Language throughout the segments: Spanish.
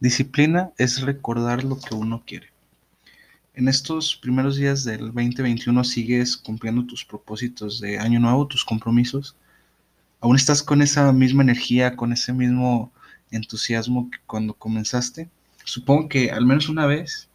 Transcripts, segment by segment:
Disciplina es recordar lo que uno quiere. En estos primeros días del 2021 sigues cumpliendo tus propósitos de año nuevo, tus compromisos. ¿Aún estás con esa misma energía, con ese mismo entusiasmo que cuando comenzaste? Supongo que al menos una vez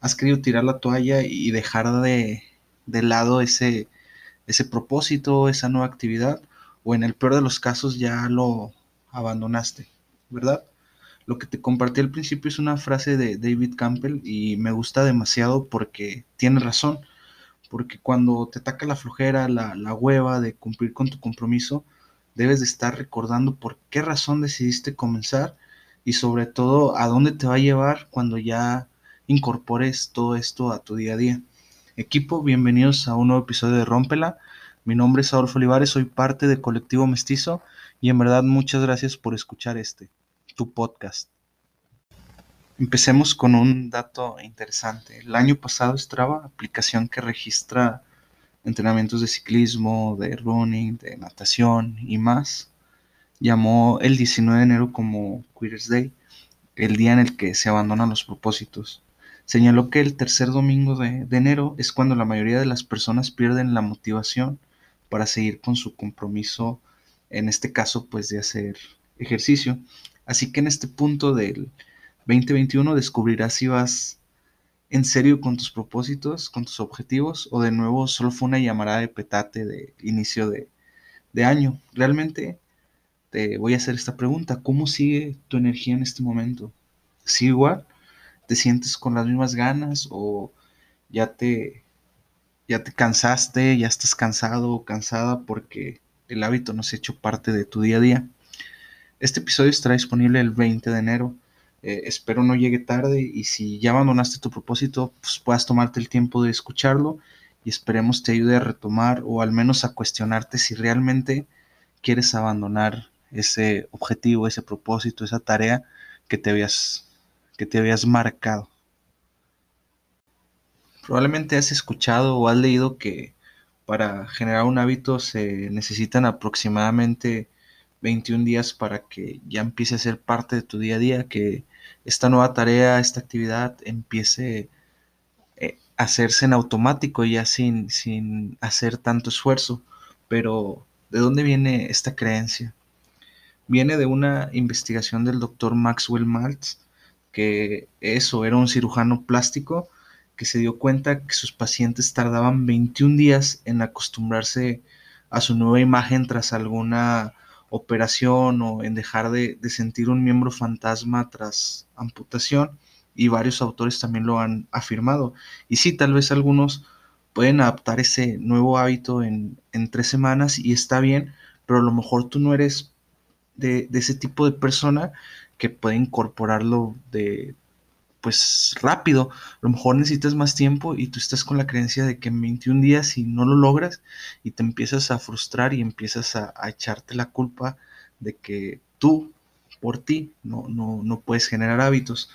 has querido tirar la toalla y dejar de, de lado ese, ese propósito, esa nueva actividad, o en el peor de los casos ya lo abandonaste, ¿verdad? Lo que te compartí al principio es una frase de David Campbell y me gusta demasiado porque tiene razón. Porque cuando te ataca la flojera, la, la hueva de cumplir con tu compromiso, debes de estar recordando por qué razón decidiste comenzar y sobre todo a dónde te va a llevar cuando ya incorpores todo esto a tu día a día. Equipo, bienvenidos a un nuevo episodio de Rómpela. Mi nombre es Adolfo Olivares, soy parte de Colectivo Mestizo y en verdad muchas gracias por escuchar este tu podcast. Empecemos con un dato interesante. El año pasado Strava, aplicación que registra entrenamientos de ciclismo, de running, de natación y más, llamó el 19 de enero como Queer's Day, el día en el que se abandonan los propósitos. Señaló que el tercer domingo de, de enero es cuando la mayoría de las personas pierden la motivación para seguir con su compromiso, en este caso pues de hacer ejercicio. Así que en este punto del 2021 descubrirás si vas en serio con tus propósitos, con tus objetivos, o de nuevo solo fue una llamada de petate de inicio de, de año. Realmente te voy a hacer esta pregunta. ¿Cómo sigue tu energía en este momento? ¿Sigue igual? ¿Te sientes con las mismas ganas o ya te, ya te cansaste, ya estás cansado o cansada porque el hábito no se ha hecho parte de tu día a día? Este episodio estará disponible el 20 de enero. Eh, espero no llegue tarde y si ya abandonaste tu propósito, pues puedas tomarte el tiempo de escucharlo y esperemos te ayude a retomar o al menos a cuestionarte si realmente quieres abandonar ese objetivo, ese propósito, esa tarea que te habías, que te habías marcado. Probablemente has escuchado o has leído que para generar un hábito se necesitan aproximadamente 21 días para que ya empiece a ser parte de tu día a día, que esta nueva tarea, esta actividad empiece eh, a hacerse en automático ya sin, sin hacer tanto esfuerzo. Pero, ¿de dónde viene esta creencia? Viene de una investigación del doctor Maxwell Maltz, que eso era un cirujano plástico que se dio cuenta que sus pacientes tardaban 21 días en acostumbrarse a su nueva imagen tras alguna operación o en dejar de, sentir un miembro fantasma tras amputación y varios autores también lo han afirmado. Y sí, tal vez algunos pueden adaptar ese nuevo hábito en, tres semanas y está bien, pero a lo mejor tú no eres de, de ese tipo de persona que puede incorporarlo de pues rápido. A lo mejor necesitas más tiempo y tú estás con la creencia de que en 21 días si no lo logras y te empiezas a frustrar y empiezas a, echarte la culpa de que tú por ti no, no, puedes generar hábitos.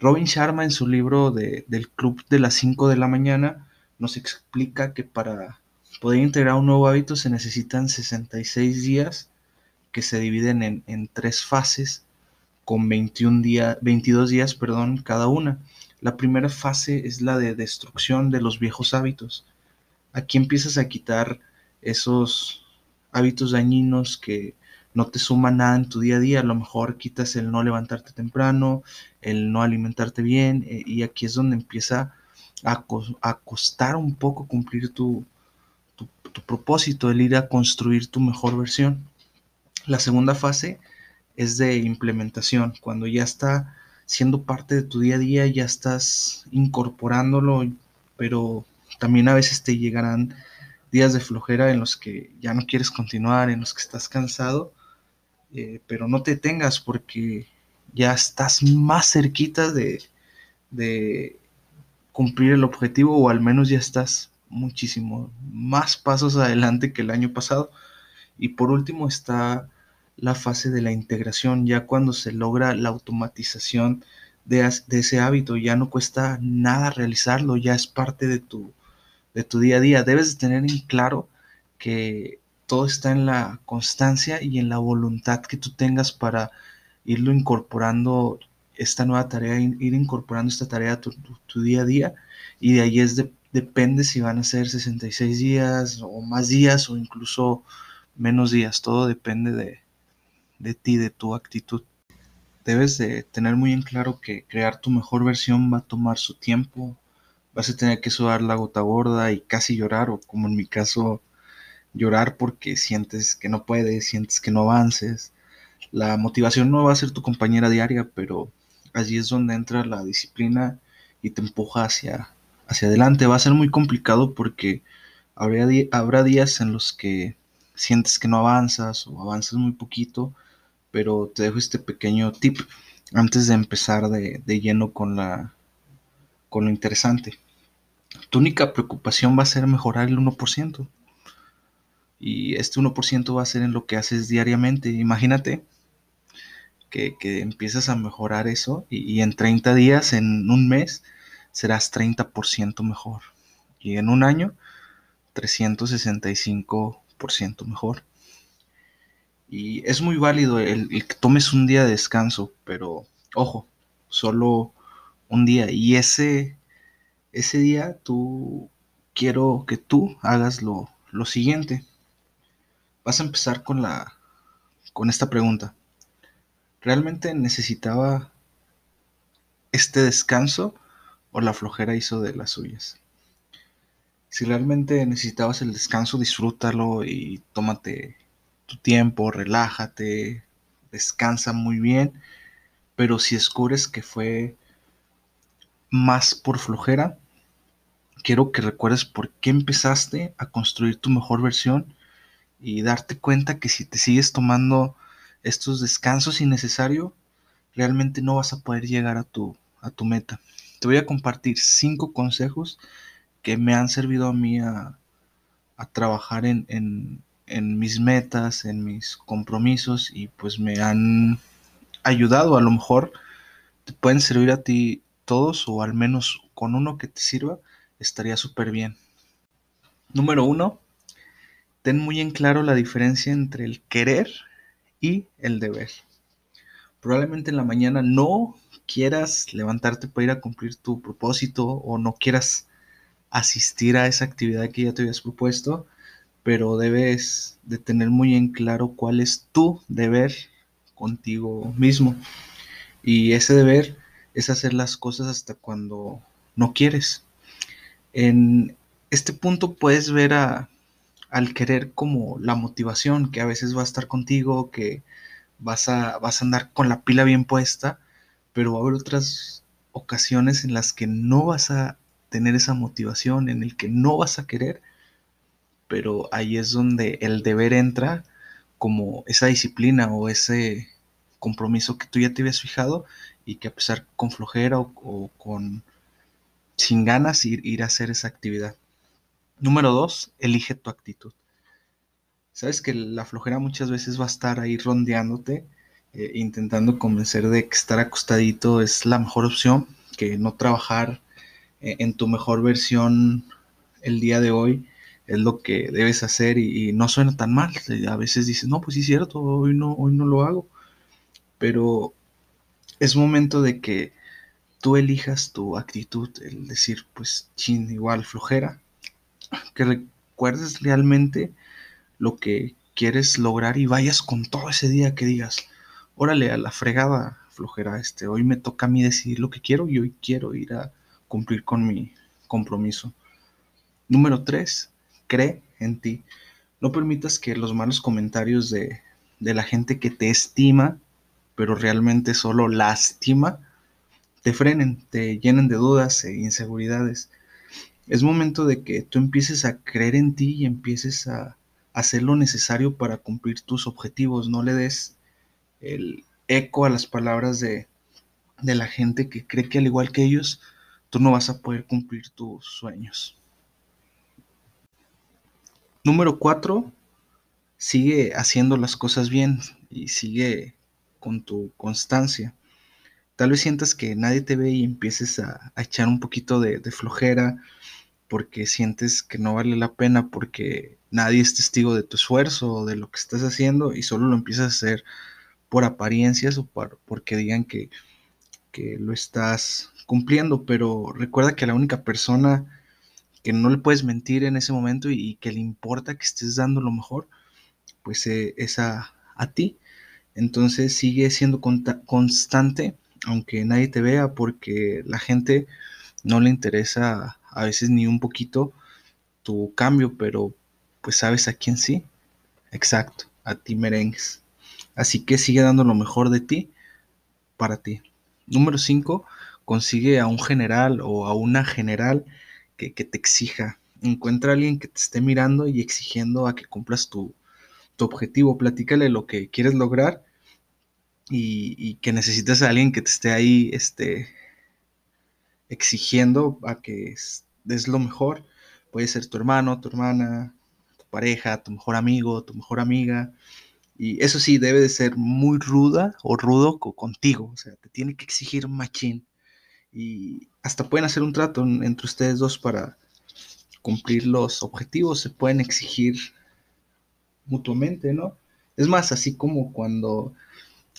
Robin Sharma en su libro de, del Club de las 5 de la mañana nos explica que para poder integrar un nuevo hábito se necesitan 66 días que se dividen en, en tres fases con 21 días, 22 días perdón, cada una. La primera fase es la de destrucción de los viejos hábitos. Aquí empiezas a quitar esos hábitos dañinos que no te suman nada en tu día a día. A lo mejor quitas el no levantarte temprano, el no alimentarte bien, eh, y aquí es donde empieza a, costar un poco cumplir tu, tu, tu propósito, el ir a construir tu mejor versión. La segunda fase es de implementación, cuando ya está siendo parte de tu día a día, ya estás incorporándolo, pero también a veces te llegarán días de flojera en los que ya no quieres continuar, en los que estás cansado, eh, pero no te tengas porque ya estás más cerquita de, de cumplir el objetivo o al menos ya estás muchísimo más pasos adelante que el año pasado. Y por último está la fase de la integración, ya cuando se logra la automatización de, ese hábito, ya no cuesta nada realizarlo, ya es parte de tu, de tu día a día. Debes de tener en claro que todo está en la constancia y en la voluntad que tú tengas para irlo incorporando esta nueva tarea, ir incorporando esta tarea a tu, día a día y de ahí es de, depende si van a ser 66 días o más días o incluso menos días, todo depende de, de ti, de tu actitud. Debes de tener muy en claro que crear tu mejor versión va a tomar su tiempo, vas a tener que sudar la gota gorda y casi llorar o como en mi caso llorar porque sientes que no puedes, sientes que no avances. La motivación no va a ser tu compañera diaria, pero allí es donde entra la disciplina y te empuja hacia, hacia adelante. Va a ser muy complicado porque habrá, habrá días en los que sientes que no avanzas o avanzas muy poquito, pero te dejo este pequeño tip antes de empezar de, de lleno con, la, con lo interesante. Tu única preocupación va a ser mejorar el 1%. Y este 1% va a ser en lo que haces diariamente. Imagínate que, empiezas a mejorar eso y, en 30 días, en un mes, serás 30% mejor. Y en un año, 365% mejor. Y es muy válido el, que tomes un día de descanso, pero ojo, solo un día. Y ese, ese día tú quiero que tú hagas lo, lo siguiente. Vas a empezar con la con esta pregunta realmente necesitaba este descanso o la flojera hizo de las suyas. Si realmente necesitabas el descanso, disfrútalo y tómate tu tiempo, relájate, descansa muy bien. Pero si descubres que fue más por flojera, quiero que recuerdes por qué empezaste a construir tu mejor versión y darte cuenta que si te sigues tomando estos descansos innecesarios, realmente no vas a poder llegar a tu, a tu meta. Te voy a compartir cinco consejos que me han servido a mí a, trabajar en, en, mis metas, en mis compromisos y pues me han ayudado. A lo mejor te pueden servir a ti todos o al menos con uno que te sirva, estaría súper bien. Número uno, ten muy en claro la diferencia entre el querer y el deber. Probablemente en la mañana no quieras levantarte para ir a cumplir tu propósito o no quieras asistir a esa actividad que ya te habías propuesto, pero debes de tener muy en claro cuál es tu deber contigo mismo. Y ese deber es hacer las cosas hasta cuando no quieres. En este punto puedes ver a, al querer como la motivación que a veces va a estar contigo, que vas a, vas a andar con la pila bien puesta, pero va a haber otras ocasiones en las que no vas a tener esa motivación, en el que no vas a querer, pero ahí es donde el deber entra como esa disciplina o ese compromiso que tú ya te habías fijado y que a pesar con flojera o, con sin ganas ir, ir a hacer esa actividad. Número dos, elige tu actitud. Sabes que la flojera muchas veces va a estar ahí rondeándote, eh, intentando convencer de que estar acostadito es la mejor opción, que no trabajar eh, en tu mejor versión el día de hoy es lo que debes hacer y, no suena tan mal. A veces dices, no, pues sí es cierto, hoy no, hoy no lo hago. Pero es momento de que tú elijas tu actitud, el decir, pues, chin, igual flojera, que recuerdes realmente lo que quieres lograr y vayas con todo ese día que digas, órale, a la fregada flojera, este, hoy me toca a mí decidir lo que quiero y hoy quiero ir a cumplir con mi compromiso. Número 3, cree en ti. No permitas que los malos comentarios de, de la gente que te estima, pero realmente solo lastima, te frenen, te llenen de dudas e inseguridades es momento de que tú empieces a creer en ti y empieces a hacer lo necesario para cumplir tus objetivos. No le des el eco a las palabras de, de la gente que cree que al igual que ellos, tú no vas a poder cumplir tus sueños. Número cuatro, sigue haciendo las cosas bien y sigue con tu constancia. Tal vez sientas que nadie te ve y empieces a, echar un poquito de, de flojera porque sientes que no vale la pena, porque nadie es testigo de tu esfuerzo o de lo que estás haciendo y solo lo empiezas a hacer por apariencias o por, porque digan que, que lo estás cumpliendo, pero recuerda que la única persona que no le puedes mentir en ese momento y, que le importa que estés dando lo mejor, pues eh, es a, ti. Entonces sigue siendo constante, aunque nadie te vea, porque la gente no le interesa a veces ni un poquito tu cambio, pero pues sabes a quién sí. Exacto, a ti merengues. Así que sigue dando lo mejor de ti para ti. Número 5, consigue a un general o a una general que, te exija. Encuentra a alguien que te esté mirando y exigiendo a que cumplas tu, objetivo. Platícale lo que quieres lograr y, que necesitas a alguien que te esté ahí este, exigiendo a que des lo mejor. Puede ser tu hermano, tu hermana, tu pareja, tu mejor amigo, tu mejor amiga. Y eso sí, debe de ser muy ruda o rudo contigo. O sea, te tiene que exigir machín y hasta pueden hacer un trato entre ustedes dos para cumplir los objetivos, se pueden exigir mutuamente, ¿no? Es más, así como cuando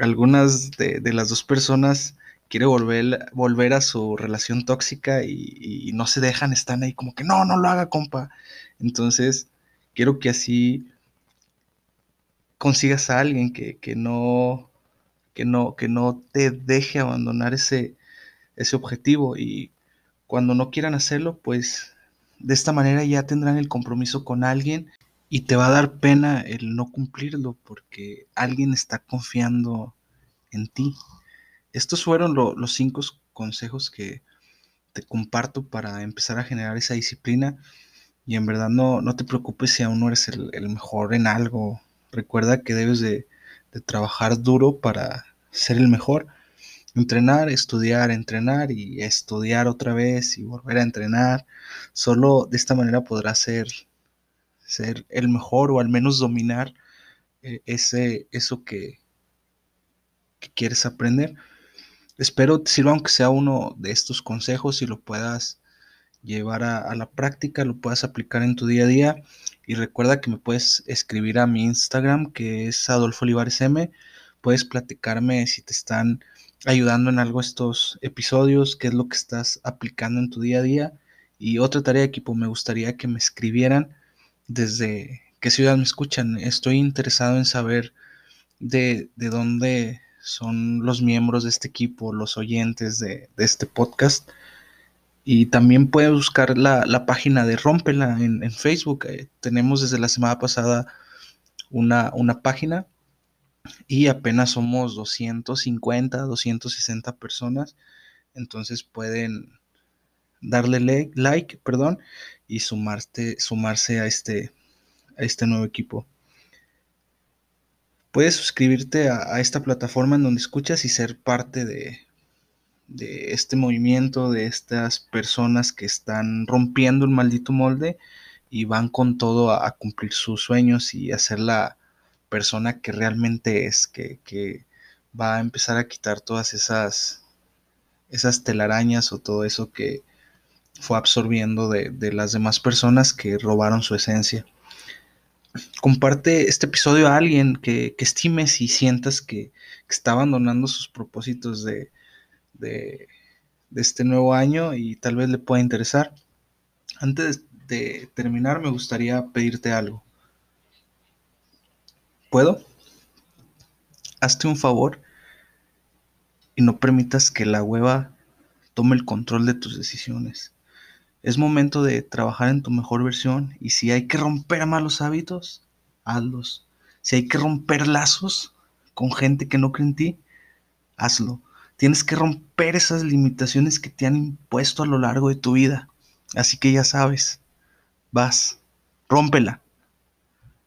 algunas de, las dos personas quieren volver, volver a su relación tóxica y, no se dejan, están ahí como que no, no lo haga, compa. Entonces, quiero que así consigas a alguien que, que no, que no, que no te deje abandonar ese, ese objetivo y cuando no quieran hacerlo, pues de esta manera ya tendrán el compromiso con alguien y te va a dar pena el no cumplirlo porque alguien está confiando en ti. Estos fueron los cinco consejos que te comparto para empezar a generar esa disciplina y en verdad no, no te preocupes si aún no eres el, mejor en algo. Recuerda que debes de trabajar duro para ser el mejor entrenar, estudiar, entrenar y estudiar otra vez y volver a entrenar. Solo de esta manera podrás ser, ser el mejor o al menos dominar eh, ese, eso que, quieres aprender. Espero te sirva aunque sea uno de estos consejos y lo puedas llevar a, a, la práctica, lo puedas aplicar en tu día a día. Y recuerda que me puedes escribir a mi Instagram, que es Adolfo Olivares M. Puedes platicarme si te están ayudando en algo estos episodios, qué es lo que estás aplicando en tu día a día. Y otra tarea de equipo, me gustaría que me escribieran desde qué ciudad me escuchan. Estoy interesado en saber de, dónde son los miembros de este equipo, los oyentes de, este podcast. Y también puedes buscar la, página de Rómpela en, Facebook. Eh, tenemos desde la semana pasada una, una página y apenas somos 250, 260 personas, entonces pueden darle like, perdón, y sumarte, sumarse a este, a este nuevo equipo. Puedes suscribirte a, esta plataforma en donde escuchas y ser parte de, de este movimiento, de estas personas que están rompiendo el maldito molde y van con todo a, a cumplir sus sueños y hacer la, persona que realmente es, que, va a empezar a quitar todas esas, esas telarañas o todo eso que fue absorbiendo de, las demás personas que robaron su esencia. Comparte este episodio a alguien que, estimes y sientas que, está abandonando sus propósitos de, de, de, este nuevo año y tal vez le pueda interesar. Antes de terminar, me gustaría pedirte algo. ¿Puedo? Hazte un favor y no permitas que la hueva tome el control de tus decisiones. Es momento de trabajar en tu mejor versión y si hay que romper malos hábitos, hazlos. Si hay que romper lazos con gente que no cree en ti, hazlo. Tienes que romper esas limitaciones que te han impuesto a lo largo de tu vida. Así que ya sabes, vas, rómpela.